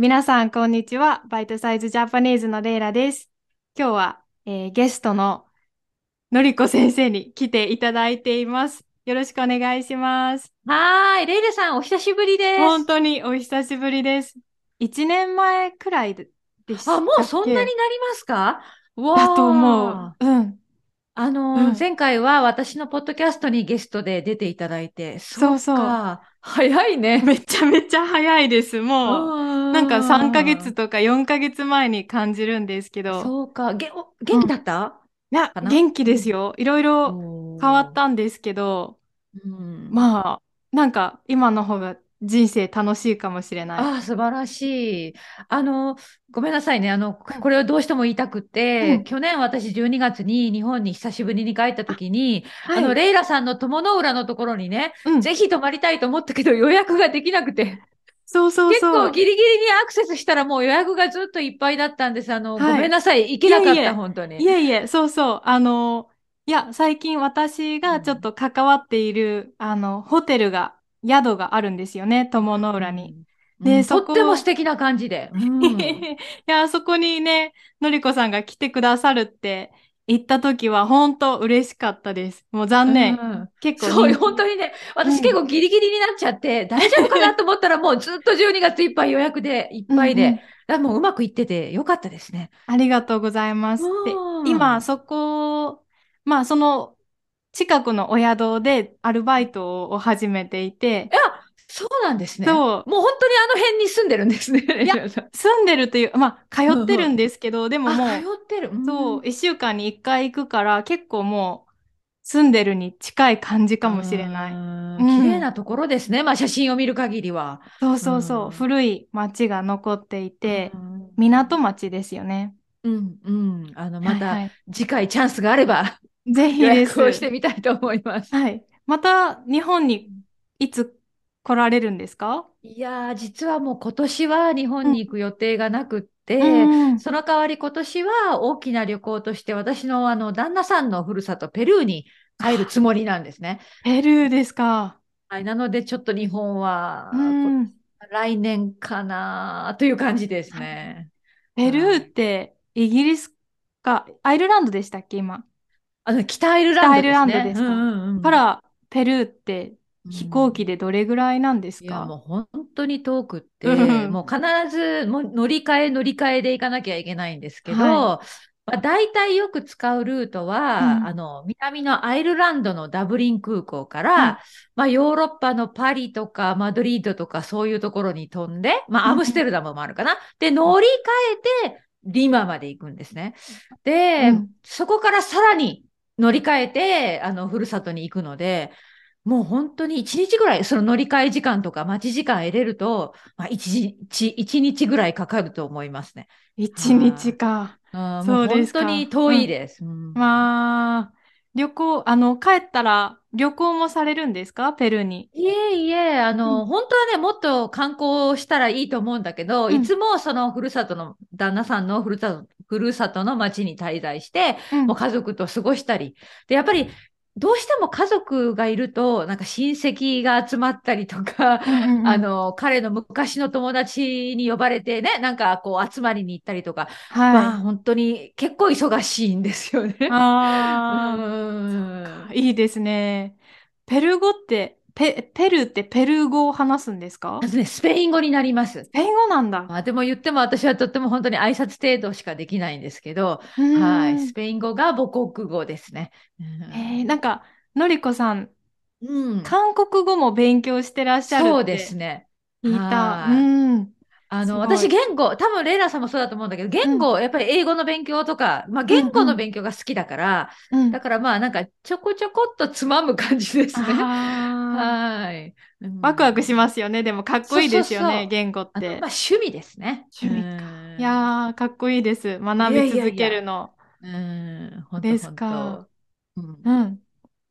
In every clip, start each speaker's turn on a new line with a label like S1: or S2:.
S1: 皆さん、こんにちは。バイトサイズジャパニーズのレイラです。今日は、えーゲストののりこ先生に来ていただいています。よろしくお願いします。
S2: はーい、レイレさん、お久しぶりです。
S1: 本当にお久しぶりです。1年前くらいででしたっ
S2: あ、もうそんなになりますか？わ
S1: だと思
S2: ー
S1: う。うん。
S2: あの
S1: うん。
S2: 前回は私のポッドキャストにゲストで出ていただいて、
S1: そうそう。
S2: 早いね。
S1: めちゃめちゃ早いです。もう、な
S2: なん
S1: か3ヶ月とか4ヶ月前に感じるんですけど、
S2: そうか、げ、お元気だった、
S1: いや
S2: か、な？
S1: 元気ですよ。いろいろ変わったんですけど、
S2: うん。
S1: まあ、なんか今の方が人生楽しいかもしれない。
S2: ああ、素晴らしい。あの、ごめんなさいね。あの、これをどうしても言いたくって、
S1: うん
S2: 去年私12月に日本に久しぶりに帰った時に、
S1: はい
S2: あの、レイラさんの友の浦のところにね、
S1: うん
S2: ぜひ泊まりたいと思ったけど予約ができなくて、
S1: そうそう
S2: 結
S1: そう。
S2: 構ギリギリにアクセスしたらもう予約がずっといっぱいだったんです。あの、
S1: はい
S2: ごめんなさい。行けなかった、
S1: いえいえ
S2: 本当に。
S1: いえいえ、そうそう。あの、いや、最近私がちょっと関わっている、あの、ホテルが、宿があるんですよね、友の浦に。
S2: うん
S1: でそこ
S2: うんとっても素敵な感じで。うん
S1: いや、そこにね、のりこさんが来てくださるって言った時は、本当嬉しかったです。もう残念。
S2: うん
S1: 結構
S2: そう、本当にね、
S1: うん
S2: 私結構ギリギリになっちゃって、大丈夫かなと思ったら もうずっと12月いっぱい予約でいっぱいで、
S1: うん
S2: もううまくいっててよかったですね。
S1: ありがとうございます。で
S2: うん
S1: 今、そこ、まあ、その近くのお宿でアルバイトを始めていて
S2: い、や、そうなんですね。
S1: そう
S2: もう本当にあの辺に住んでるんですね。
S1: いや 住んでるという、まあ、通ってるんですけど、でももう、
S2: あ、通ってる。
S1: そう、
S2: ん
S1: 1週間に1回行くから、結構もう、住んでるに近い感じかもしれない。
S2: うん
S1: うん
S2: 綺麗なところですね。まあ写真を見る限りは。
S1: そうそうそう、
S2: うん
S1: 古い町が残っていて
S2: う、ん
S1: 港町ですよね。
S2: うん、うん。あの、また
S1: はいはい
S2: 次回チャンスがあれば
S1: ぜひ
S2: 予。約をしてみたいと思います。
S1: はい。また日本にいつ来られるんですか？
S2: いやー、実はもう今年は日本に行く予定がなくって、
S1: うん
S2: その代わり今年は大きな旅行として私のあの旦那さんのふるさとペルーに帰るつもりなんですね。
S1: ペルーですか。
S2: はい、なのでちょっと日本は来年かなという感じですね。
S1: ペルーってイギリスか、アイルランドでしたっけ、今？
S2: あの北アイルランドですね。
S1: 北アイルランドですか。
S2: うんうんうん。
S1: から、ペルーって
S2: うん。
S1: 飛行機でどれぐらいなんです
S2: いや、
S1: か
S2: もう本当に遠くって、
S1: うん。
S2: もう必ずもう乗り換え乗り換えで行かなきゃいけないんですけど、
S1: は
S2: まあ、大体よく使うルートは、
S1: うん。
S2: あの、南のアイルランドのダブリン空港から、
S1: はい
S2: まあ、ヨーロッパのパリとかマドリードとかそういうところに飛んで、まあ、
S1: うん。
S2: アムステルダムもあるかな。で、乗り換えて、リマまで行くんですね。で、
S1: うん。
S2: そこからさらに乗り換えて、あの、ふるさとに行くので、もう本当に一日ぐらい、その乗り換え時間とか待ち時間得れると、まあ、一日、一日ぐらいかかると思いますね。
S1: 一日か。
S2: あー
S1: そうです
S2: 本当に遠いです。うん
S1: まあ、旅行、あの、帰ったら旅行もされるんですか？ペルーに。
S2: いえいえ、あの、
S1: うん
S2: 本当はね、もっと観光したらいいと思うんだけど、
S1: うん
S2: いつもそのふるさとの、旦那さんのふるさと、ふるさとの町に滞在して、
S1: うん
S2: もう家族と過ごしたり。で、やっぱり、どうしても家族がいると、なんか親戚が集まったりとか、
S1: うんうんうん
S2: あの、彼の昔の友達に呼ばれてね、なんかこう集まりに行ったりとか、
S1: はい。
S2: まあ本当に結構忙しいんですよね。
S1: あ
S2: う
S1: あ、
S2: ん
S1: いいですね。ペルー語って、ペ、ペルーってペルー語を話すんですか？
S2: まずね、スペイン語になります。
S1: スペイン語なんだ。
S2: まあ、でも言っても私はとっても本当に挨拶程度しかできないんですけど、はい、スペイン語が母国語ですね。うん
S1: えー、なんか、のりこさん、
S2: うん、
S1: 韓国語も勉強してらっしゃる
S2: そう
S1: って
S2: ですね。
S1: 聞いた。
S2: はい
S1: うん。
S2: あの、私言語、多分レイラさんもそうだと思うんだけど、言語、やっぱり英語の勉強とか、まあ言語の勉強が好きだから、
S1: うん
S2: だからまあなんかちょこちょこっとつまむ感じですね。
S1: あ
S2: はい。
S1: ワクワクしますよね。でもかっこいいですよね、
S2: そうそうそう
S1: 言語って。
S2: まあ趣味ですね。
S1: 趣味
S2: うん
S1: いやー、かっこいいです。学び続けるの。
S2: うん、本当
S1: ですか
S2: 本当うん
S1: うん。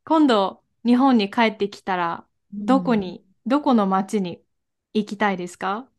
S1: 今度、日本に帰ってきたら、どこに、どこの町に行きたいですか？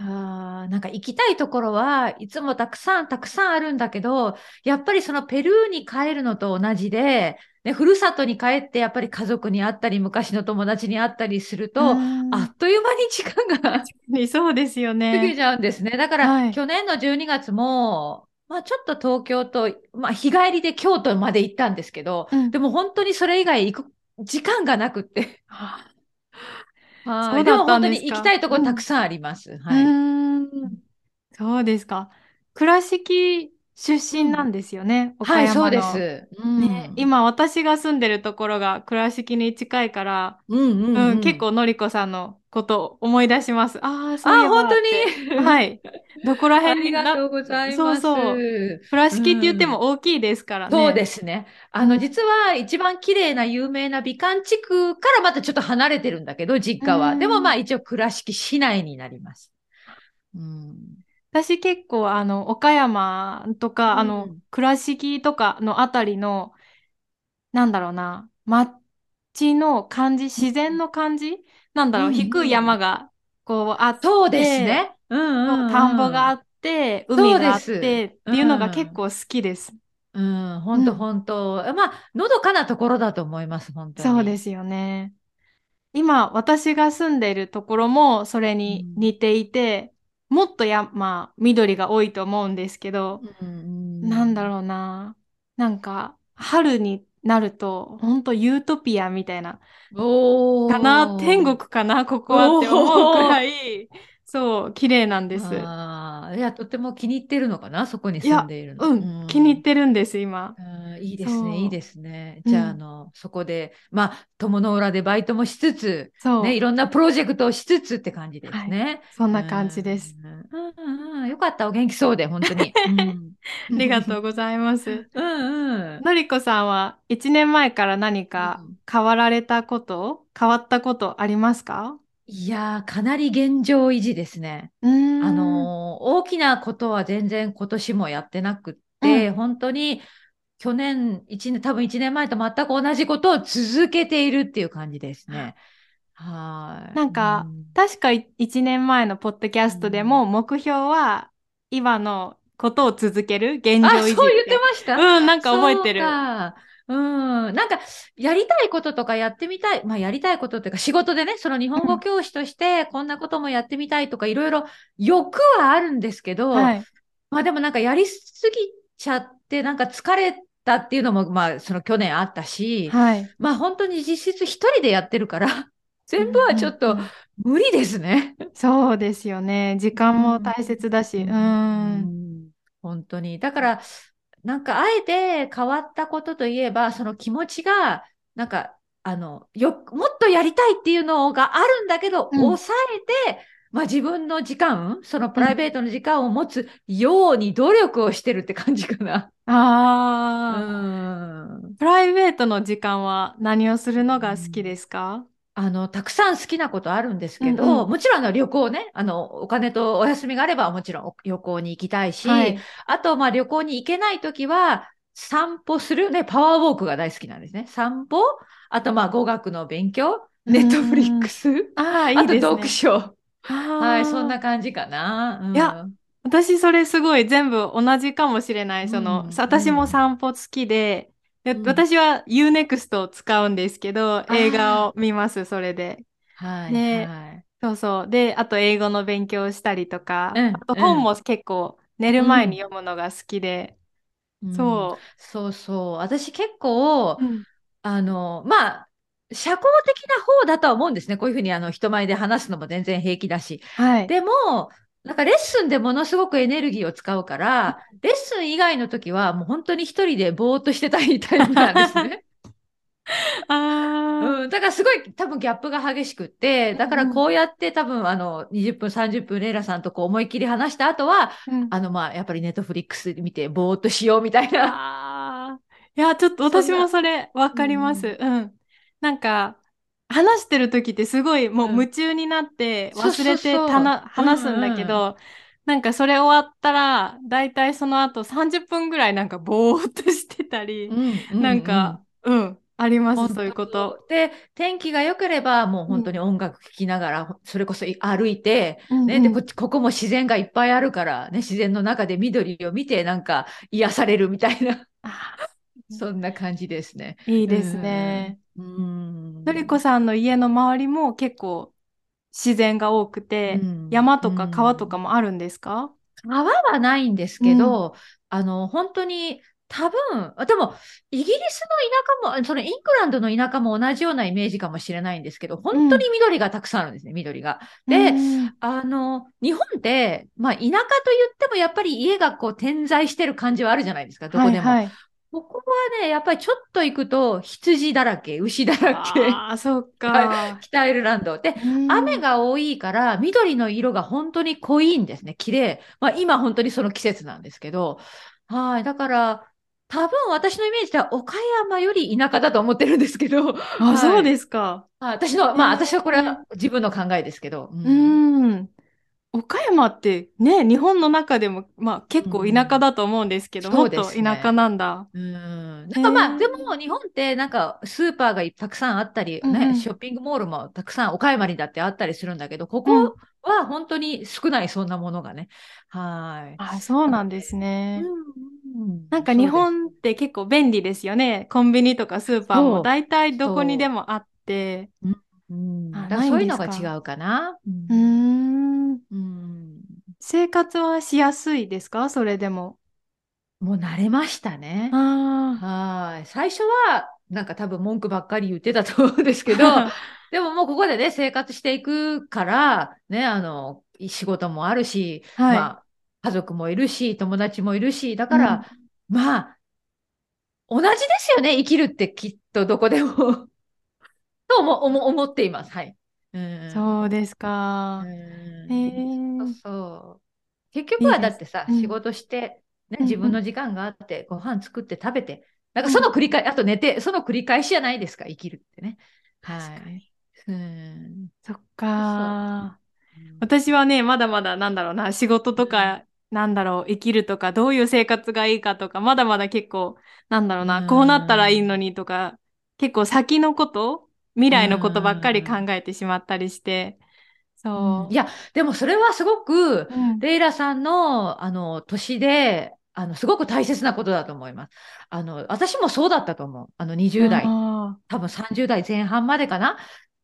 S2: いやーなんか行きたいところはいつもたくさんたくさんあるんだけど、やっぱりそのペルーに帰るのと同じで、ね、ふるさとに帰ってやっぱり家族に会ったり、昔の友達に会ったりすると、あっという間に時間が
S1: そうですよね。
S2: 過ぎちゃうんですね。だから、はい、去年の12月も、まあちょっと東京と、まあ日帰りで京都まで行ったんですけど、うん、でも本当にそれ以外行く時間がなくって。はい。でも本当に行きたいところたくさんあります。うん、
S1: はい。そうですか。倉敷出身なんですよね、
S2: うん、はい、そうです。
S1: うん、ね、今私が住んでるところが倉敷に近いから、
S2: うんうんうんうん、
S1: 結構のりこさんのこと思い出します。ああ、そういえば
S2: あ、本当
S1: に？はい。どこら辺
S2: にありがとうござい
S1: ます。そうそう。倉敷って言っても大きいですからね。
S2: そうですね。あの、実は一番綺麗な有名な美観地区からまたちょっと離れてるんだけど、実家は。でもまあ一応倉敷市内になります。
S1: うん私結構あの岡山とか、うん、あの倉敷とかのあたりのなんだろうな街の感じ自然の感じ？なんだろう、うん、低い山がこうあって
S2: そうですね、うんうんうん、
S1: 田んぼがあって海があってっていうのが結構好きです。
S2: うん、本当本当、まあのどかなところだと思います本当
S1: に。そうですよね。今私が住んでいるところもそれに似ていて、もっとや、まあ、緑が多いと思うんですけど、うん、なんだろうな。なんか、春になると、本当ユートピアみたいな、かな、天国かな、ここはって思うくらい、そう、綺麗なんです。
S2: あいや、とても気に入ってるのかな、そこに住んでいるの。
S1: うん、うん、気に入ってるんです、今。
S2: いいですね、いいですね。じゃあ、あの、そこで、まあ、友の裏でバイトもしつつ、ね、いろんなプロジェクトをしつつって感じですね。はい、
S1: そんな感じです。
S2: うんうん、よかった、お元気そうで、本当に。
S1: ありがとうございます。
S2: うんうん。
S1: のりこさんは、1年前から何か変わられたこと、変わったことありますか？
S2: いやー、かなり現状維持ですね。あのー、大きなことは全然今年もやってなくって、うん、本当に去年、一年、多分1年前と全く同じことを続けているっていう感じですね。はい。
S1: なんか、うん、確か1年前のポッドキャストでも目標は今のことを続ける現状維持
S2: あ、そう言ってました
S1: うん、なんか覚えてる。
S2: うん。なんか、やりたいこととかやってみたい。まあ、やりたいことっていうか、仕事でね、その日本語教師として、こんなこともやってみたいとか、いろいろ欲はあるんですけど、はい、まあでもなんかやりすぎちゃって、なんか疲れたっていうのも、まあ、その去年あったし、
S1: はい、
S2: まあ本当に実質一人でやってるから、全部はちょっと無理ですね。
S1: そうですよね。時間も大切だし。うん。
S2: うん本当に。だから、なんかあえて変わったことといえば、その気持ちが、なんか、あの、よ、もっとやりたいっていうのがあるんだけど、うん、抑えて、まあ自分の時間、そのプライベートの時間を持つように努力をしてるって感じかな。
S1: ああ。プライベートの時間は何をするのが好きですか、
S2: あの、たくさん好きなことあるんですけど、うんうん、もちろんあの旅行ね、あの、お金とお休みがあればもちろん旅行に行きたいし、はい、あと、まあ旅行に行けないときは、散歩する。ね、パワーウォークが大好きなんですね。散歩？あと、まあ語学の勉強？ネットフリックス？
S1: あいい、
S2: ね、あと読書？はい、そんな感じかな。
S1: うん、いや、私それすごい全部同じかもしれない。その、うん、私も散歩好きで、で、うん、私は Unext を使うんですけど、映画を見ます、それで。
S2: はい。ね、はい、
S1: そうそう。で、あと英語の勉強したりとか、うん、あと本も結構寝る前に読むのが好きで、そう。
S2: そうそう。私結構、あの、まあ、社交的な方だとは思うんですね。こういうふうにあの人前で話すのも全然平気だし。
S1: はい、
S2: でも、なんかレッスンでものすごくエネルギーを使うから、レッスン以外の時はもう本当に一人でぼーっとしてたいタイプなんで。すね。
S1: あ
S2: うん、だからすごい多分ギャップが激しくって、だからこうやって多分あの20分30分レイラさんとこう思いっきり話した後は、うん、あのまあやっぱりネットフリックス見てぼーっとしようみたい
S1: な。いや、ちょっと私もそれわかります。うん、なんか、話してる時ってすごいもう夢中になって忘れてたな、話すんだけど、なんかそれ終わったら、だいたいその後30分ぐらいなんかぼーっとしてたり、うんうんうん、なんか、うん。あります、そういうこと。
S2: で、天気が良ければ、もう本当に音楽聴きながら、うん、それこそ歩いて、うんうん、ね、でこ、ここも自然がいっぱいあるから、ね、自然の中で緑を見て、なんか癒されるみたいな。そんな感じですね。
S1: いいですね。うん。のりこさんの家の周りも結構自然が多くて、うん、山とか川とかもあるんですか、
S2: 川はないんですけど、あの、本当に多分、でも、イギリスの田舎も、そのイングランドの田舎も同じようなイメージかもしれないんですけど、本当に緑がたくさんあるんですね、うん、緑が。で、あの、日本って、まあ、田舎と言ってもやっぱり家がこう点在してる感じはあるじゃないですか、どこでも。はいはいここはね、やっぱりちょっと行くと羊だらけ、牛だらけ。
S1: ああ、そっか。
S2: 北アイルランド。で、雨が多いから緑の色が本当に濃いんですね。綺麗。まあ今本当にその季節なんですけど。はい。だから、多分私のイメージでは岡山より田舎だと思ってるんですけど。
S1: あ、はい、そうですか。
S2: 私の、まあ私はこれは自分の考えですけど。
S1: うん。うん岡山ってね、日本の中でも、まあ結構田舎だと思うんですけど、うん、もっと田舎なんだ。
S2: うん。なんかまあ、でも日本ってなんかスーパーがたくさんあったり、ね、うんうん、ショッピングモールもたくさん岡山にだってあったりするんだけど、ここは本当に少ない、そんなものがね。はい。
S1: あ、そうなんですね。うんなんか日本って結構便利ですよね。コンビニとかスーパーも大体どこにでもあって。
S2: うん、だそういうのが違うかな。
S1: うん。うん生活はしやすいですか？それでも。
S2: もう慣れましたね。はい。最初は、なんか多分文句ばっかり言ってたと思うんですけど、でももうここでね、生活していくから、ね、あの、仕事もあるし、はい、まあ、家族もいるし、友達もいるし、だから、うん、まあ、同じですよね、生きるってきっとどこでもと思思っています。はい。
S1: うんそうですか。
S2: へえそうそう。結局はだってさ、いい仕事して、ね、自分の時間があって、ご飯作って食べて、なんかその繰り返、あと寝て、その繰り返しじゃないですか、生きるってね。
S1: 確かに。うん、そっか。私はね、まだまだなんだろうな、仕事とかなんだろう、生きるとか、どういう生活がいいかとか、まだまだ結構、なんだろうな、こうなったらいいのにとか、結構先のこと、未来のことばっかり考えてしまったりして、
S2: そう。いや、でもそれはすごく、うん、レイラさんの、あの、年で、あの、すごく大切なことだと思います。あの、私もそうだったと思う。あの、20代、多分30代前半までかな。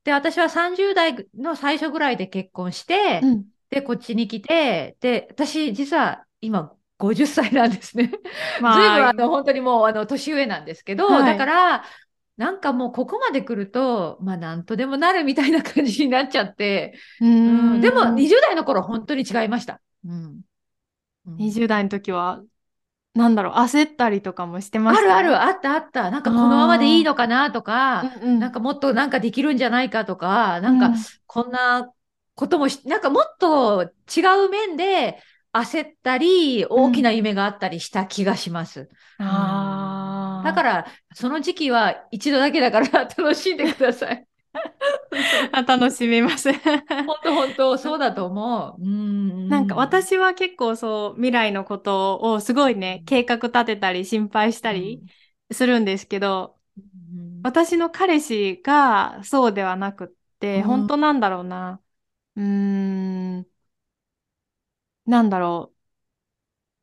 S2: で、私は30代の最初ぐらいで結婚して、うんで、こっちに来て、で、私、実は今、50歳なんですね。まあ、ずいぶんあの本当にもうあの年上なんですけど、はい、だから、なんかもうここまで来ると、まあなんとでもなるみたいな感じになっちゃって、うん、でも20代の頃本当に違いました。うん、
S1: うん、20代の時は、なんだろう、焦ったりとかもしてま
S2: した、あるある、あったあった。なんかこのままでいいのかなとか、うんうん、なんかもっとなんかできるんじゃないかとか、なんかこんなこともなんかもっと違う面で焦ったり、大きな夢があったりした気がします。うん、あだから、その時期は一度だけだから 楽しんでください。
S1: 楽しみます。本
S2: 当本当そうだと思う。う
S1: んなんか私は結構そう未来のことをすごいね計画立てたり心配したりするんですけど、うん、私の彼氏がそうではなくって、うん、本当なんだろうな。うーん、なんだろう。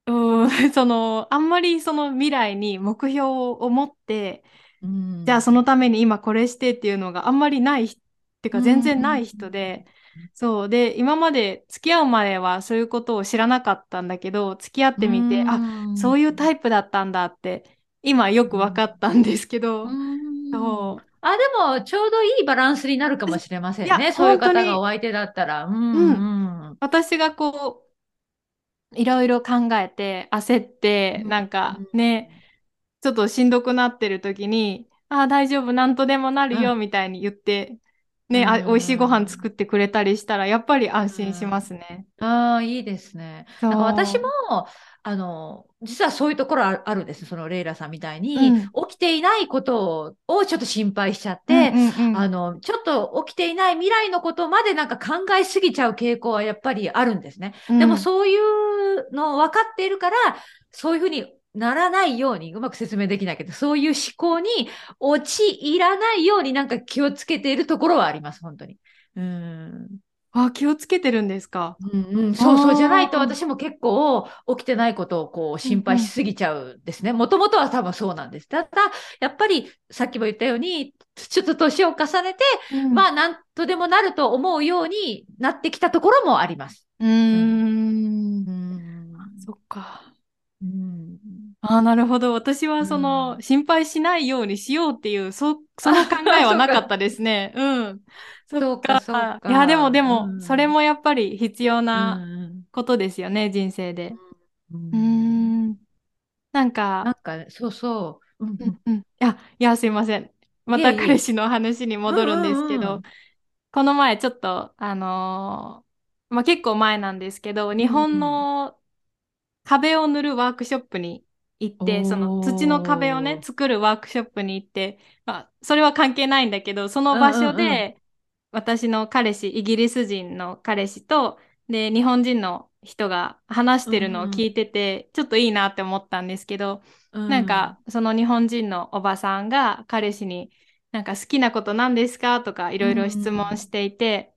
S1: うーん、その、あんまりその未来に目標を持って、じゃあそのために今これしてっていうのがあんまりない、ってか全然ない人で、そう。で、今まで付き合うまではそういうことを知らなかったんだけど、付き合ってみて、あ、そういうタイプだったんだって、今よく分かったんですけど、
S2: そう。あ、でも、ちょうどいいバランスになるかもしれませんね。そういう方がお相手だったら。うん、うん、
S1: 私がこう、いろいろ考えて、焦って、うん、なんかね、ちょっとしんどくなってる時に、ああ、大丈夫、なんとでもなるよ、みたいに言って、ね、あ、美味しいご飯作ってくれたりしたら、やっぱり安心しますね。
S2: ああ、いいですね。なんか私も、あの、実はそういうところあるんです。そのレイラさんみたいに、うん、起きていないことをちょっと心配しちゃって、うんうんうん、あの、ちょっと起きていない未来のことまでなんか考えすぎちゃう傾向はやっぱりあるんですね。うん、でもそういうの分かっているから、そういうふうにならないように、うまく説明できないけど、そういう思考に陥らないようになんか気をつけているところはあります、本当に。うん。
S1: あ、気をつけてるんですか？
S2: うんうん、そうそうじゃないと私も結構起きてないことをこう心配しすぎちゃうんですね。もともとは多分そうなんです。ただ、やっぱりさっきも言ったように、ちょっと年を重ねて、うん、まあなんとでもなると思うようになってきたところもあります。
S1: うん。うんそっか。うんああ、なるほど。私はその、うん、心配しないようにしようっていう、そ、その考えはなかったですね。うん。
S2: そうか、そうか。
S1: いや、でもでも、うん、それもやっぱり必要なことですよね、うん、人生で。うん。うんなんか、
S2: なんか、そうそ
S1: う。うんうん、いや、いや、すいません。また彼氏の話に戻るんですけど、この前ちょっと、あのー、まあ、結構前なんですけど、日本の壁を塗るワークショップに行って、その土の壁をね、作るワークショップに行って、まあ、それは関係ないんだけど、その場所で、私の彼氏、イギリス人の彼氏と、で、日本人の人が話してるのを聞いてて、ちょっといいなって思ったんですけど、なんか、その日本人のおばさんが彼氏に、なんか好きなこと何ですか？とかいろいろ質問していて、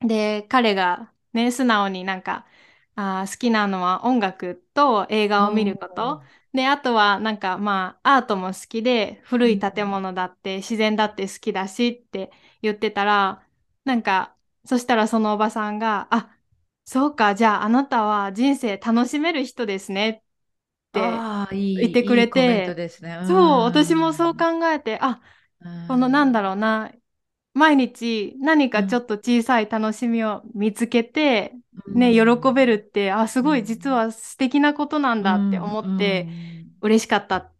S1: で、彼がね、素直になんか、あ好きなのは音楽と映画を見ること。で、あとはなんかまあアートも好きで古い建物だって自然だって好きだしって言ってたら、なんかそしたらそのおばさんが、あ、そうか、じゃああなたは人生楽しめる人ですねって言ってくれて、そう、私もそう考えて、あ、このなんだろうな、毎日何かちょっと小さい楽しみを見つけて、ね、喜べるって、あ、すごい実は素敵なことなんだって思って嬉しかったっ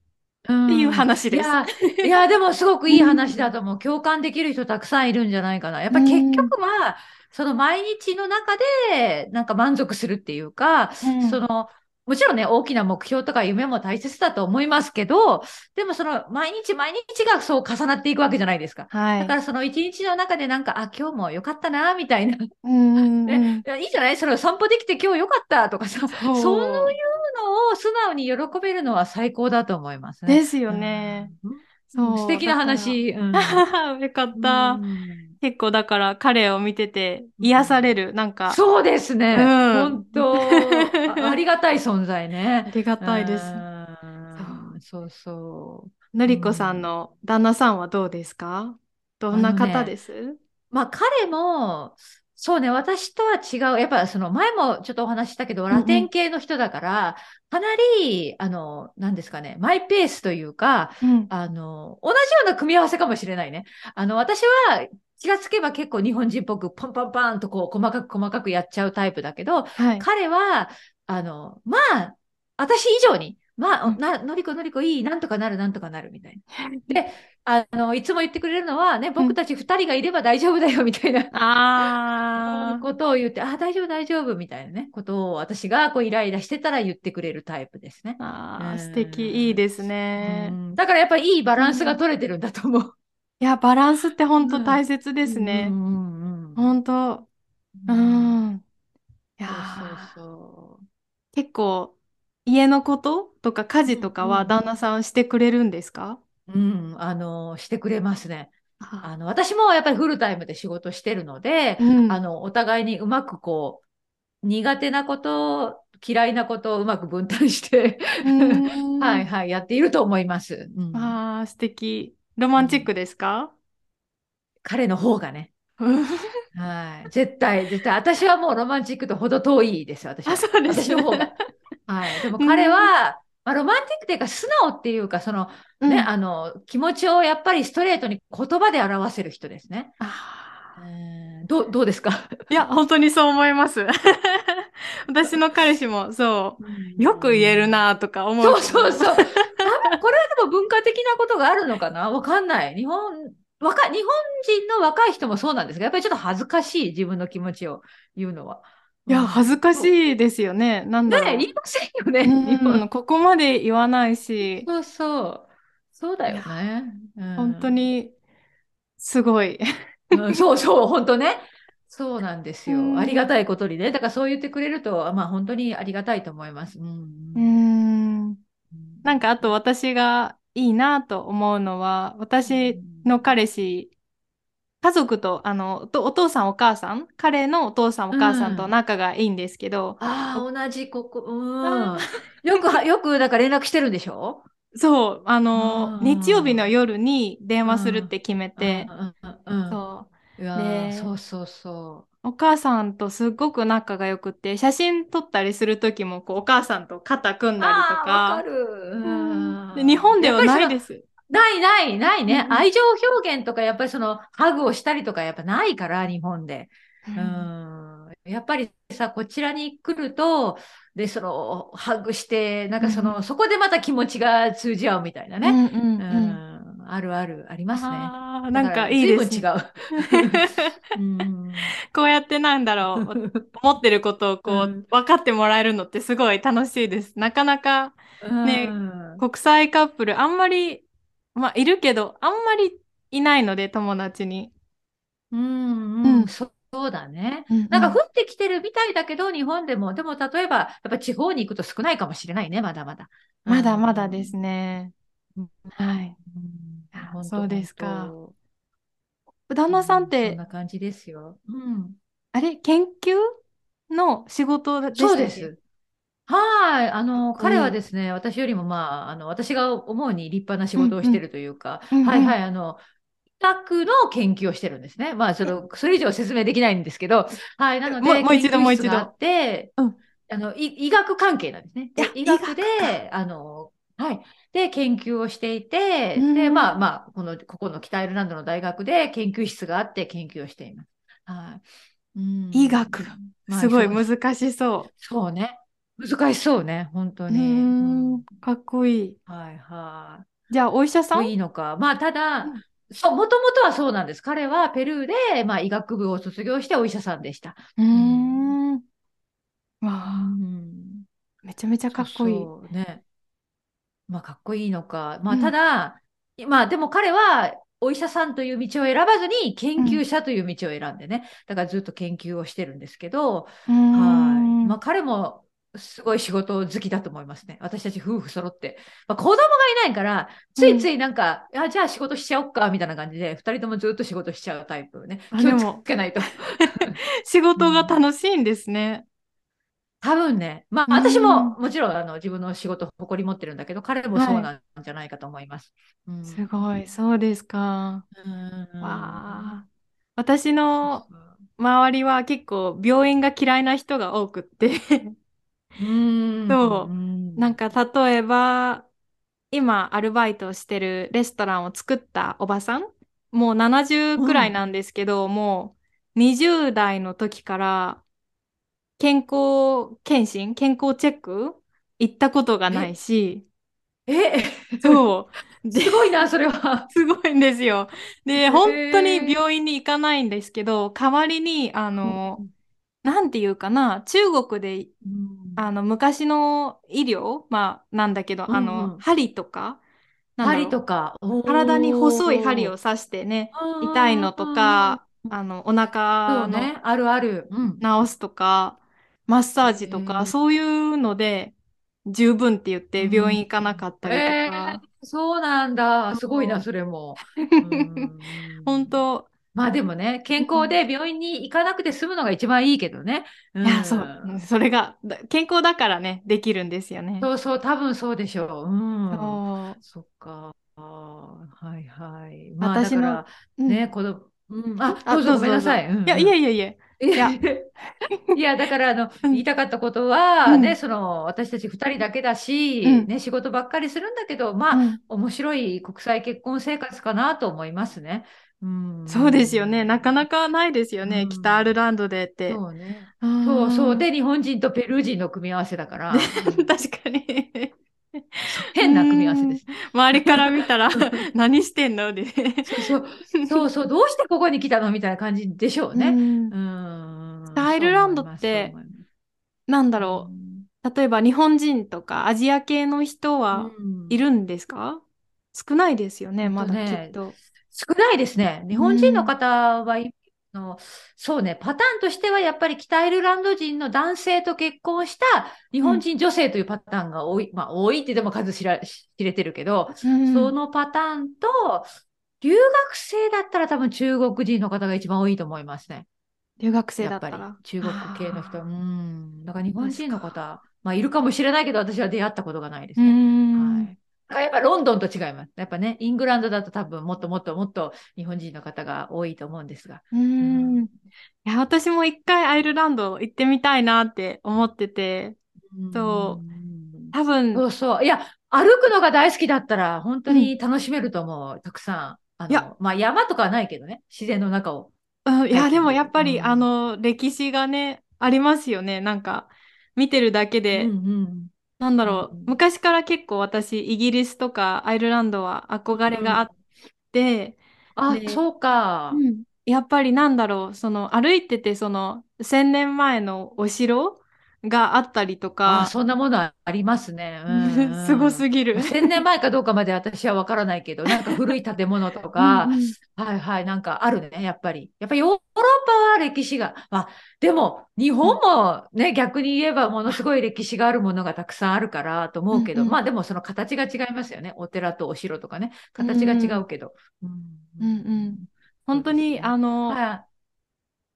S1: ていう話です。
S2: いや、いやでもすごくいい話だと思う。共感できる人たくさんいるんじゃないかな。やっぱり結局は、その毎日の中でなんか満足するっていうか、うん、そのもちろんね、大きな目標とか夢も大切だと思いますけど、でもその毎日毎日がそう重なっていくわけじゃないですか。はい、だからその一日の中でなんか、あ、今日も良かったな、みたいな。うん ね、いいじゃない？それを散歩できて今日良かったとかさ、そういうのを素直に喜べるのは最高だと思います
S1: ね。ですよね。
S2: うん、素敵な話。
S1: うん、よかった。結構だから彼を見てて癒される、なんか。
S2: そうですね。うん、本当 ありがたい存在ね。
S1: ありがたいです。
S2: そうそう。
S1: のりこさんの旦那さんはどうですか？どんな方です、ね、
S2: まあ彼も、そうね、私とは違う。やっぱその前もちょっとお話したけど、ラテン系の人だから、かなり、あの、何ですかね、マイペースというか、うん、あの、同じような組み合わせかもしれないね。あの、私は気がつけば結構日本人っぽくパンパンパンとこう細かく細かくやっちゃうタイプだけど、はい、彼は、あの、まあ、私以上に、まあ、な、のりこのりこいい、なんとかなる、なんとかなるみたいな。で、あの、いつも言ってくれるのはね、僕たち二人がいれば大丈夫だよ、みたいな、ああ。ことを言って、あ大丈夫、大丈夫、みたいなね、ことを私がこうイライラしてたら言ってくれるタイプですね。
S1: ああ、素敵、いいですね。
S2: だからやっぱりいいバランスが取れてるんだと思う。
S1: いや、バランスって本当大切ですね。本当。うん。いやそうそう結構、家のこととか家事とかは旦那さんしてくれるんですか？
S2: うん、あの、してくれますね。あの、私もやっぱりフルタイムで仕事してるので、うん、あの、お互いにうまくこう、苦手なこと、嫌いなことをうまく分担して はいはい、やっていると思います。
S1: うん、ああ、素敵。ロマンチックですか、
S2: 彼の方がね。はい。絶対、絶対。私はもうロマンチックとほど遠いです、私は。あ、そうです、ね、私の方が。はい。でも彼は、まあ、ロマンティックというか素直っていうか、その、ね、うん、あの、気持ちをやっぱりストレートに言葉で表せる人ですね。どう、どうですか？
S1: いや、本当にそう思います。私の彼氏もそう、よく言えるなとか思
S2: う。そうそうそう。これはでも文化的なことがあるのかな？わかんない。日本、若日本人の若い人もそうなんですが、やっぱりちょっと恥ずかしい自分の気持ちを言うのは。
S1: いや、恥ずかしいですよね。なんだろ
S2: う。ね言いませんよね。
S1: うん、ここまで言わないし。
S2: そうそう。そうだよね。
S1: うん、本当に、すごい、
S2: うん。そうそう、本当ね。そうなんですよ。ありがたいことにね。だからそう言ってくれると、まあ本当にありがたいと思います。うん。うん
S1: なんかあと私がいいなと思うのは、私の彼氏、家族と、あの、とお父さんお母さん、彼のお父さんお母さんと仲がいいんですけど、
S2: ああ、同じここ、うん。よくは、よく、だから連絡してるんでしょ？
S1: そう、あの、
S2: うん
S1: 日曜日の夜に電話するって決めて、
S2: うんうんうんうん
S1: そう。で
S2: そうそうそ
S1: お母さんとすっごく仲が良くて、写真撮ったりする時もこうお母さんと肩組
S2: う。
S1: んだりと
S2: ああ、わか
S1: か。
S2: る。
S1: うん日本ではないで
S2: す。
S1: す。
S2: ないないないね。
S1: うん
S2: 愛情表現とか、やっぱりその、ハグをしたりとか、やっぱないから、日本で。
S1: う
S2: うんん。やっぱりさ、こちらに来ると、で、その、ハグして、なんかその、
S1: うん
S2: そこでまた気持ちが通じ合うみたいなね。
S1: うんうん
S2: う
S1: うん
S2: ん。あるある、ありますね。
S1: あーなんかいいです
S2: 違う。うん。
S1: こうやってなんだろう、思ってることをこ
S2: うん
S1: う分かってもらえるのってすごい楽しいです。なかなかね
S2: うん
S1: 国際カップルあんまり、まあいるけど、あんまりいないので友達に。
S2: うん
S1: う
S2: うんん、そそうだね。なんか降ってきてるみたいだけど、日本でも、でも例えば、やっぱ地方に行くと少ないかもしれないね、まだまだ。
S1: まだまだですね。
S2: うん。
S1: はい。そうですか旦那さんっ
S2: とそん
S1: て、
S2: な感じですよ。うん。
S1: あれ、研究の仕事で
S2: そうです。はい。あの、彼はですね、私よりもまあ、あの、私が思うに立派な仕事をしてるというか、
S1: うんうん
S2: はいはい、あの、医学の研究をしてるんですね。まあ、その、それ以上説明できないんですけど、はい。なので、
S1: もう一度もう一度
S2: あって、
S1: うん
S2: あの、い医学関係なんですね。医学
S1: 医
S2: で、あの、はい。で、研究をしていて、
S1: うん
S2: で、まあまあ、この、ここの北アイルランドの大学で研究室があって研究をしています。はい。うん
S1: 医学
S2: まあ
S1: すごい難しそ
S2: そうね。難しそうね、本当
S1: う。う
S2: に。
S1: かっこいい。
S2: はいはい。
S1: じゃあ、お医者さん？
S2: いいのか。まあ、ただ、
S1: うん
S2: そう、もともとはそうなんです。彼はペルーで、まあ、医学部を卒業してお医者さんでした。
S1: うーん。わ
S2: う
S1: あ、
S2: ん
S1: めちゃめちゃかっこいい。
S2: そうね。まあ、かっこいいのか。まあ、
S1: うん
S2: ただ、まあ、でも彼は、お医者さんという道を選ばずに、研究者という道を選んでね。だからずっと研究をしてるんですけど、はい。
S1: ん
S2: まあ、彼もすごい仕事好きだと思いますね。私たち夫婦揃って。まあ、子供がいないから、ついついなんか、あ、じゃあ仕事しちゃおっか、みたいな感じで、二人ともずっと仕事しちゃうタイプね。気を
S1: あでも
S2: つけないと。
S1: 仕事が楽しいんですね。
S2: 多分ね、まあ、
S1: うん
S2: 私ももちろんあの自分の仕事誇り持ってるんだけど、彼もそうなんじゃないかと思います。うん
S1: すごい、そうですか。
S2: うん
S1: わあ。私の周りは結構病院が嫌いな人が多くって
S2: うん
S1: そう。
S2: うん。
S1: なんか例えば今アルバイトをしてるレストランを作ったおばさんもう70くらいなんですけど、もう20代の時から健康検診健康チェック行ったことがないし。
S2: え、
S1: そう。で す
S2: ごいな、それは。
S1: すごいんですよ。で、本当に病院に行かないんですけど、代わりに、あの、なんていうかな、中国で、
S2: うん
S1: あの、昔の医療、まあ、なんだけど、あ
S2: うん。う
S1: の
S2: ん、
S1: 針とか、
S2: 針とか、
S1: 体に細い針
S2: を
S1: を刺してね、痛いのとか、あの、お腹の
S2: ね、あるある。うん。
S1: 治すとか、マッサージとか、
S2: へー
S1: そういうので、十分って言って病院行かなかったりと
S2: え
S1: か
S2: ー、そうなんだ。すごいな、
S1: そ
S2: れも。うん。
S1: 本当、
S2: まあでもね、健康で病院に行かなくて済むのが一番いいけどね。
S1: いや、そう、それが、だ健康だからね、できるんですよね。
S2: そうそう、多分そうでしょう。うん。
S1: そ
S2: っか。はいはい。まあだ
S1: 私の
S2: から、
S1: うん
S2: ね、子供、うん、あ、
S1: あ
S2: どうぞごめんなさい。
S1: いやいやいやいや、
S2: いや
S1: い
S2: いや、だから、あの、
S1: うん
S2: 言いたかったことは、
S1: うん
S2: ね、その、私たち二人だけだし、
S1: うん
S2: ね、仕事ばっかりするんだけど、まあ、
S1: うん
S2: 面白い国際結婚生活かなと思いますね。うん。
S1: そうですよね。なかなかないですよね。
S2: うん
S1: 北アイルランドでって。
S2: そうね。
S1: うん
S2: そうそう。で、日本人とペルー人の組み合わせだから、
S1: 確かに。
S2: 変な組み合わせです。
S1: 周りから見たら、何してんの？で。
S2: そうそう。そうそう。どうしてここに来たの？みたいな感じでしょうね。
S1: うん
S2: うん。
S1: 北アイルランドって
S2: そう思います
S1: なんだろう。例えば日本人とかアジア系の人は
S2: うん
S1: いるんですか？少ないですよね、まだきっと。
S2: 少ないですね。日本人の方はのそうね、パターンとしてはやっぱり北アイルランド人の男性と結婚した日本人女性というパターンが多い、うん、まあ多いってでも数知ら知れてるけど、うん、そのパターンと、留学生だったら多分中国人の方が一番多いと思いますね。
S1: 留学生だったら。
S2: 中国系の人。うん。だから日本人の方、まあいるかもしれないけど、私は出会ったことがないです、ね。はいやっぱロンドンと違います。やっぱね、イングランドだと多分もっともっともっと日本人の方が多いと思うんですが。
S1: うん。いや、私も一回アイルランド行ってみたいなって思ってて、そう、多分。
S2: そうそう。いや、歩くのが大好きだったら本当に楽しめると思う。うん、たくさん。あの、いやまあ山とかはないけどね、自然の中を。
S1: うん、いや、でもやっぱり、うん、あの、歴史がね、ありますよね。なんか、見てるだけで、うんうん、なんだろう、うん、昔から結構私、イギリスとかアイルランドは憧れがあって、
S2: あ、そうか。
S1: やっぱりなんだろう、その歩いてて、その1000年前のお城があったりとか。
S2: あそんなものありますね。
S1: すごすぎる。
S2: 1000年前かどうかまで私はわからないけど、なんか古い建物とか、うんうん、はいはい、なんかあるね、やっぱり。やっぱりヨーロッパは歴史が、まあ、でも日本もね、逆に言えばものすごい歴史があるものがたくさんあるからと思うけど、うんうん、まあでもその形が違いますよね。お寺とお城とかね、形が違うけど。
S1: うんうん、うん、本当に、ね、あの、はい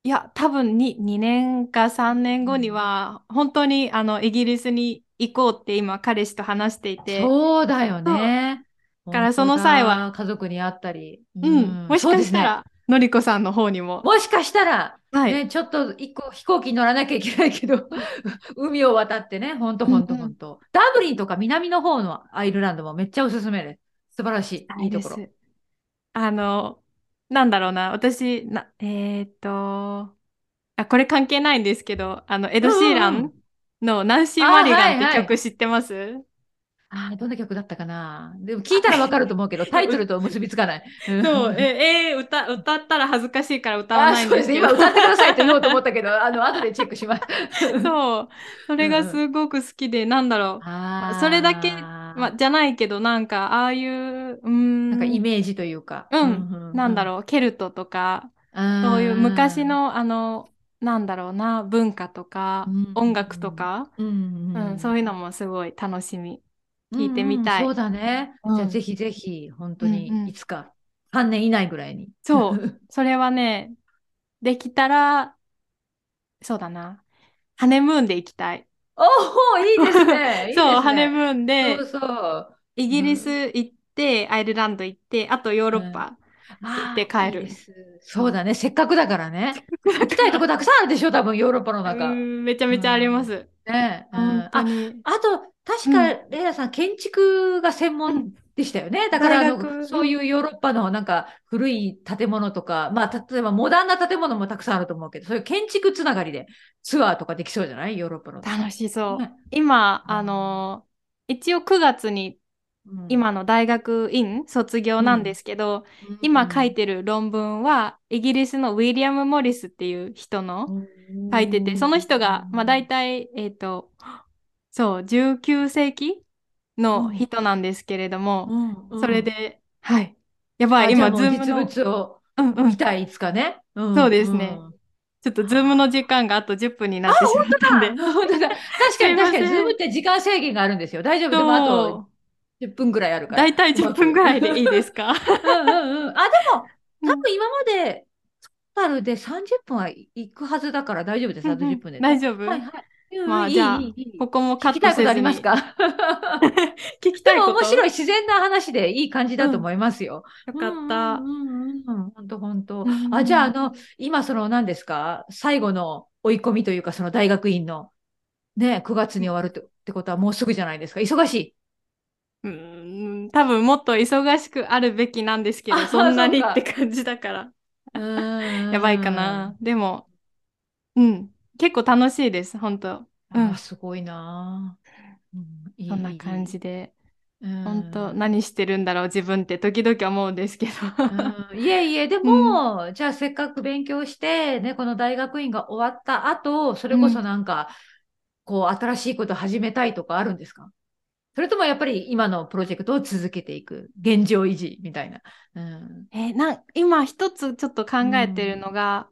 S1: いや、多分に2年か3年後には、本当にあのイギリスに行こうって今、彼氏と話していて。
S2: そうだよね。
S1: だからその際は。
S2: 家族に会ったり。
S1: うん。もしかしたら、のりこさんの方にも。
S2: もしかしたら、はい、ね、ちょっと一個飛行機に乗らなきゃいけないけど、海を渡ってね、ほんとほんとほんと。ダブリンとか南の方のアイルランドもめっちゃおすすめです。素晴らしい。いいところ。
S1: あの、なんだろうな、私、なえー、っと、あ、これ関係ないんですけど、あの、エド・シーランのナンシー・マリガンって曲知ってます、
S2: ああ、どんな曲だったかな？でも聞いたらわかると思うけど、タイトルと結びつかない。
S1: そう、え、えー、歌、歌ったら恥ずかしいから歌わないんです
S2: けど。そうです。今歌ってくださいって言おうと思ったけど、あの、後でチェックします。
S1: そう。それがすごく好きで、うん、なんだろう。それだけ、まあ、じゃないけど、なんか、ああいう、うん。
S2: なんかイメージというか。
S1: うん。なんだろう、ケルトとか、そういう昔の、あの、なんだろうな、文化とか、音楽とか、うんそういうのもすごい楽しみ。聞いてみたい。
S2: そうだね。じゃあぜひぜひ、本当にいつか、3年以内ぐらいに。
S1: そう。それはね、できたら、そうだな。ハネムーンで行きたい。
S2: おお、いいですね。
S1: そう、ハネムーンで、そうそうイギリス行って、アイルランド行って、あとヨーロッパ行って帰る。
S2: そうだね。せっかくだからね。行きたいとこたくさんあるでしょ、多分ヨーロッパの中。
S1: めちゃめちゃあります。
S2: ね、うん、ああと、確か、レイラさん、建築が専門でしたよね。だからあの、そういうヨーロッパのなんか古い建物とか、まあ、例えばモダンな建物もたくさんあると思うけど、そういう建築つながりでツアーとかできそうじゃない？ヨーロッパの。
S1: 楽しそう。ね、今、あの一応9月に今の大学院卒業なんですけど、うん、今書いてる論文はイギリスのウィリアム・モリスっていう人の書いてて、その人が、まあ、大体、えっ、ー、とそう19世紀の人なんですけれども、うんうん、それではい。やばい今
S2: ズームの実物を見たいつかね、
S1: うんうん、そうですね、ちょっとズームの時間があと10分になってしまった。んで。
S2: 本当だ。確かに確かに、ズームって時間制限があるんですよ。大丈夫。でもあと10分ぐらいあるから。
S1: 大体10分ぐらいでいいですか？
S2: うんうんうん。あ、でも、多分今まで、トータルで30分は行くはずだから大丈夫です。あと10分で、
S1: 大丈夫？はいはい。まあ、じゃあ、ここもカットせず
S2: に。聞きたいことありますか？聞きたいことでも面白い自然な話でいい感じだと思いますよ。
S1: よかった。
S2: 本当本当。あ、じゃあ、あの、今その何ですか？最後の追い込みというか、その大学院のね、9月に終わるってことはもうすぐじゃないですか？忙しい。
S1: うん、多分もっと忙しくあるべきなんですけど、そんなにって感じだから。やばいかな。でも、うん、結構楽しいです、本当。
S2: うん、すごいな、
S1: うん、そんな感じで。本当何してるんだろう自分って時々思うんですけど。
S2: うん、いえいえ でも、うん、じゃあせっかく勉強してねこの大学院が終わった後それこそなんか、うん、こう新しいこと始めたいとかあるんですか？それともやっぱり今のプロジェクトを続けていく、現状維持みたいな。
S1: うん、えー、な今一つちょっと考えてるのが、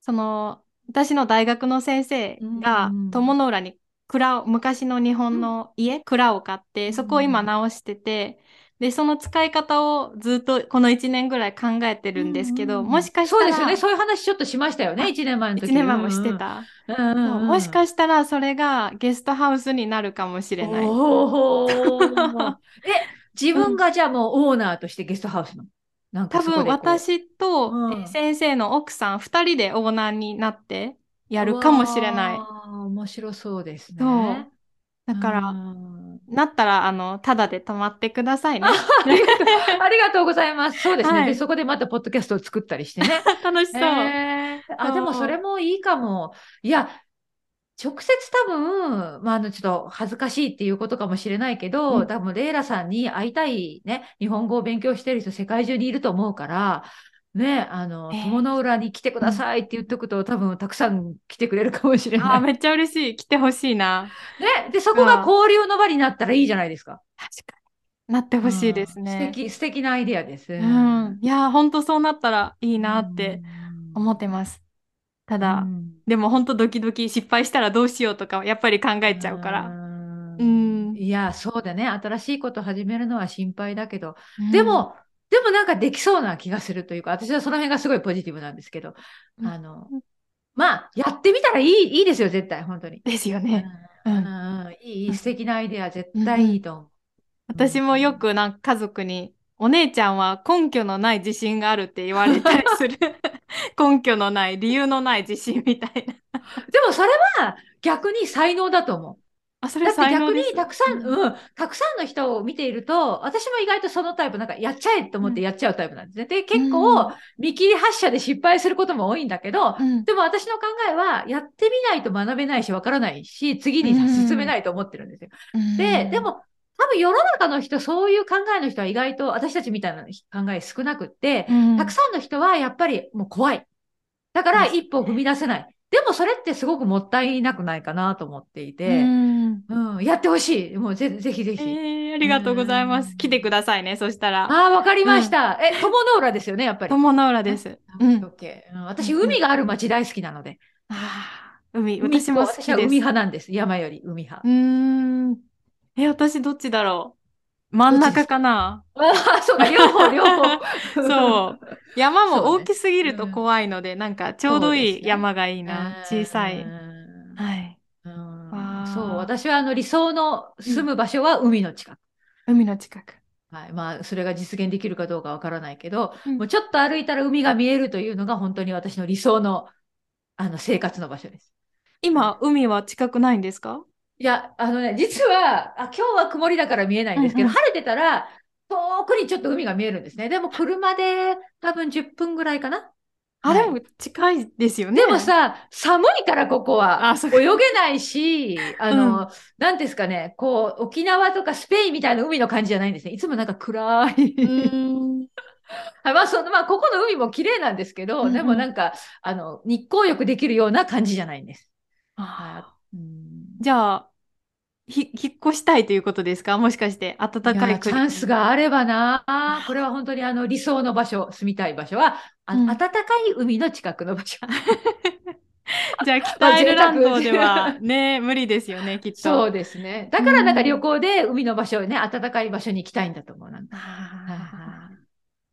S1: その、私の大学の先生が友の浦に蔵を、昔の日本の家、蔵を買って、そこを今直してて、で、その使い方をずっとこの1年ぐらい考えてるんですけど、もしかしたら。
S2: そうですよね。そういう話ちょっとしましたよね、1年前の時。
S1: 1年前もしてた。もしかしたらそれがゲストハウスになるかもしれない。
S2: お え、自分がじゃあもうオーナーとしてゲストハウスの？
S1: なんか多分私と、うん、先生の奥さん2人でオーナーになってやるかもしれない。
S2: 面白そうですね。
S1: だから、なったら、あの、ただで泊まってくださいね。
S2: ありがとうございます。そうですね、はい、で。そこでまたポッドキャストを作ったりしてね。
S1: 楽しそう。え
S2: ー、あ、でもそれもいいかも。いや、直接多分、まあ、あの、ちょっと恥ずかしいっていうことかもしれないけど、うん、多分、レイラさんに会いたいね、日本語を勉強してる人世界中にいると思うから、ね、あの、えー、友の裏に来てくださいって言っとくと、多分たくさん来てくれるかもしれない。
S1: あ、めっちゃ嬉しい。来てほしいな。
S2: ね、で、そこが交流の場になったらいいじゃないですか。
S1: 確かに。なってほしいですね。
S2: 素敵、素敵なアイディアです。う
S1: ん。いや、本当そうなったらいいなって思ってます。ただ、うん、でも本当ドキドキ失敗したらどうしようとかやっぱり考えちゃうから。
S2: うん、いや、そうだね。新しいこと始めるのは心配だけど、うん、でも、でもなんかできそうな気がするというか、私はその辺がすごいポジティブなんですけど、あの、まあ、やってみたらいい、いいですよ、絶対、本当に。
S1: ですよね。
S2: うん、うん、いい、素敵なアイデア、絶対いいと思う。
S1: 私もよくなんか家族に、お姉ちゃんは根拠のない自信があるって言われたりする。根拠のない、理由のない自信みたいな。
S2: でもそれは逆に才能だと思う。あ、それだって逆にたくさん、うん、たくさんの人を見ていると、私も意外とそのタイプ、なんかやっちゃえと思ってやっちゃうタイプなんですね。で、結構、見切り発車で失敗することも多いんだけど、うん、でも私の考えは、やってみないと学べないし、わからないし、次に進めないと思ってるんですよ。で、でも、世の中の人、そういう考えの人は意外と私たちみたいな考え少なくって、たくさんの人はやっぱりもう怖い。だから一歩踏み出せない。でもそれってすごくもったいなくないかなと思っていて、うん、うん、やってほしい。もうぜぜひぜひ、
S1: えー。ありがとうございます。来てくださいね、そしたら。
S2: ああ、わかりました。うん、え、友の浦ですよね、やっぱり。
S1: 友の浦です。
S2: うん、私、海がある街大好きなので。
S1: ああ、海、私も好きです。私は
S2: 海派なんです。山より海派。
S1: うん。え、私どっちだろう？真ん中かな？
S2: ああ、そうか、両方、両方。
S1: そう。山も大きすぎると怖いので、なんかちょうどいい山がいいな。小さい。はい。
S2: そう、私はあの理想の住む場所は海の近く。
S1: 海の近く。
S2: はい。まあ、それが実現できるかどうかわからないけど、うん、もうちょっと歩いたら海が見えるというのが本当に私の理想の、あの、生活の場所です。
S1: 今、海は近くないんですか？
S2: いや、あのね、実は、あ今日は曇りだから見えないんですけど、うんうん、晴れてたら、遠くにちょっと海が見えるんですね。でも車で多分10分ぐらいかな。
S1: あ、はい、でも近いですよね。
S2: でもさ、寒いからここは。泳げないし、あの、うん、ですかね、こう、沖縄とかスペインみたいな海の感じじゃないんですね。いつもなんか暗い。まあ、その、まあ、ここの海も綺麗なんですけど、うんうん、でもなんか、あの、日光浴できるような感じじゃないんです。
S1: あじゃあ、ひ、引っ越したいということですか？もしかして暖かい
S2: チャンスがあればな。これは本当にあの理想の場所、住みたい場所は、あうん、暖かい海の近くの場所。
S1: じゃあ、北アイルランドではね、無理ですよね、きっと。
S2: そうですね。だからなんか旅行で海の場所ね、暖かい場所に行きたいんだと思う。なんか。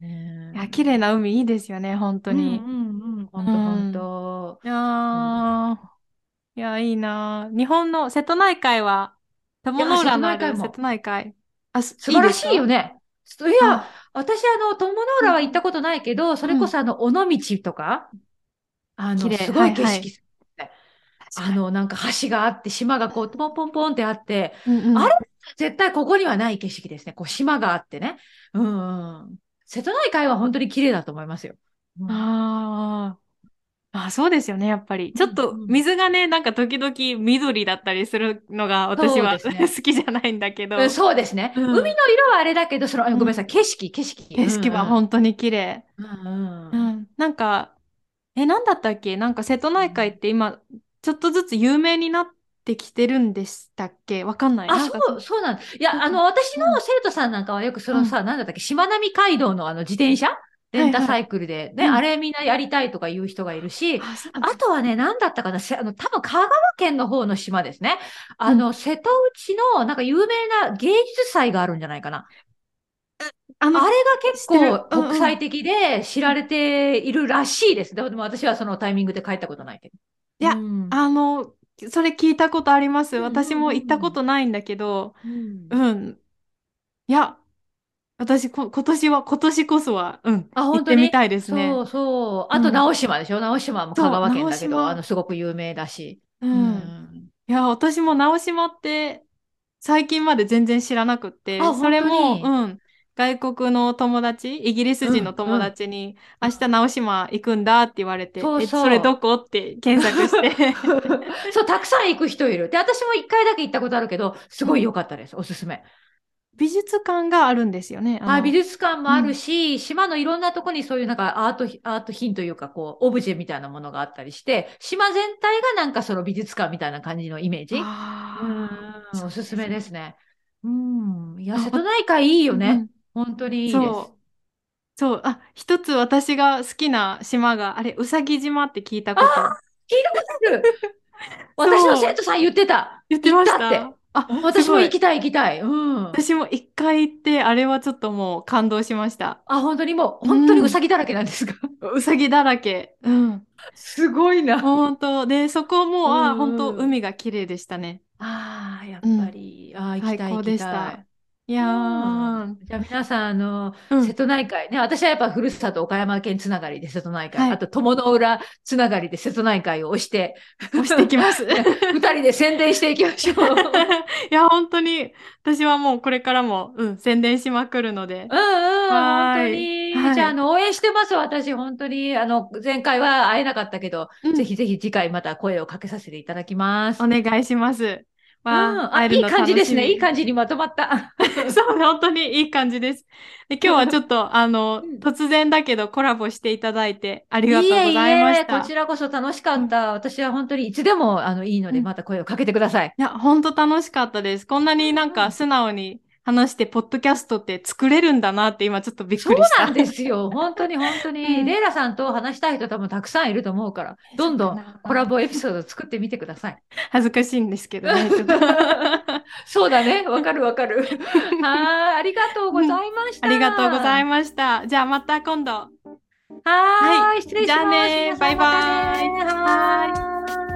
S1: いや、綺麗な海いいですよね、本当に。うんうんうん、
S2: 本当本当。
S1: いやいや、いいな日本の瀬戸内海は友の浦のある瀬戸内海。
S2: あ、素晴らしいよね。いや、私、あの、友の浦は行ったことないけど、それこそ、あの、尾道とか、あの、すごい景色。あの、なんか橋があって、島がこう、ポンポンポンってあって、あれ？絶対ここにはない景色ですね。こう、島があってね。うん。瀬戸内海は本当に綺麗だと思いますよ。
S1: ああ。あ、そうですよね、やっぱり。ちょっと水がね、なんか時々緑だったりするのが私は、ね、好きじゃないんだけど。
S2: そうですね。うん、海の色はあれだけど、その、ごめんなさい、景色、景色。
S1: 景色は本当に綺麗。うん、うん、なんか、え、なんだったっけ？なんか瀬戸内海って今、ちょっとずつ有名になってきてるんでしたっけ？わかんない。
S2: あ、そう、そうなんいや、あの、私の生徒さんなんかはよくそのさ、なんだったっけ、しまなみ海道のあの自転車？レンタサイクルで、ね、
S1: うん
S2: あれみんなやりたいとか言う人がいるし、
S1: あ
S2: あとはね、何だったかな、せあの、多分香川県の方の島ですね。あの、瀬戸内の、なんか有名な芸術祭があるんじゃないかな。
S1: あの
S2: あれが結構
S1: うんうん
S2: 国際的で知られているらしいです。でも私はそのタイミングで帰ったことないけど。
S1: いや
S2: うん
S1: あの、それ聞いたことあります。
S2: うんうんうん
S1: 私も行ったことないんだけど、
S2: うん
S1: うん。いや、私こ、今年は、今年こそは、うん、
S2: あ、
S1: 行
S2: 本当に？
S1: ってみたいですね。
S2: そうそう。あと、
S1: うん
S2: 直島でしょ直島も香川県だけど、あの、すごく有名だし。
S1: う。
S2: うんん。
S1: いや、私も直島って、最近まで全然知らなくって、
S2: あ
S1: それも、うん、外国の友達、イギリス人の友達に、明日直島行くんだって言われて、
S2: そうそ
S1: れどこ？って検索して。
S2: そう、たくさん行く人いる。で、私も一回だけ行ったことあるけど、すごい良かったです。おすすめ。
S1: 美術館があるんですよね。の
S2: あ、美術館もあるし、島のいろんなとこにそういうなんかアート、アート品というか、こう、オブジェみたいなものがあったりして、島全体がなんかその美術館みたいな感じのイメージ？うん、おすすめですね。うん。いや、
S1: あ
S2: 瀬戸内海いいよね。
S1: うん
S2: 本当にいいです。
S1: そう。そう。あ、一つ私が好きな島が、あれ、うさぎ島って聞いたこと
S2: 聞いたことある。私の生徒さん言ってた。
S1: 言ってました
S2: 行ったって。
S1: あ、
S2: 私も行きたい行きたい。うん。
S1: 私も一回行って、あれはちょっともう感動しました。
S2: あ、本当にもう、本当にうさぎだらけなんですか？
S1: うさぎだらけ。うん。
S2: すごいな。
S1: 本当で、そこも、あ、
S2: うん
S1: 本当海が綺麗でしたね。
S2: ああ、やっぱり、ああ、行きたい行きたい
S1: た。いやー、
S2: じゃあ皆さん、あの、
S1: うん
S2: 瀬戸内海ね、私はやっぱふるさと岡山県つながりで瀬戸内海、
S1: はい
S2: あと友の浦つながりで瀬戸内海を押して、
S1: 押してきます。
S2: 二人で宣伝していきましょう。うんうん、
S1: いや、本当に、私はもうこれからも、うん、宣伝しまくるので。
S2: 本当に。
S1: はい
S2: じゃあ、あの、応援してます、私、本当に。あの、前回は会えなかったけど、
S1: うん
S2: ぜひぜひ次回また声をかけさせていただきます。
S1: お願いします。
S2: うん、
S1: わ
S2: あ、いい感じですね。いい
S1: じ。
S2: 感じにまとまった。
S1: そう、本当にいい感じです。で今日はちょっと、あの
S2: うん、
S1: 突然だけどコラボしていただいてありがとうございました。
S2: ええこちらこそ楽しかった。私は本当にいつでもあのいいので、
S1: うん
S2: また声をかけてください。
S1: いや、本当楽しかったです。こんなになんか素直に話して、ポッドキャストって作れるんだなって今ちょっとびっ
S2: そう
S1: くりした。
S2: なんですよ。本当に本当に。
S1: うん
S2: レイラさんと話したい人多分たくさんいると思うから、どんどんコラボエピソード作ってみてください。
S1: 恥ずかしいんですけどね。
S2: そうだね。わかるわかる。はい。ありがとうございました。
S1: ありがとうござい
S2: ま
S1: ました。じゃあまた今度。
S2: す。はーい。失礼します。
S1: じゃあねバイバイ
S2: はーい。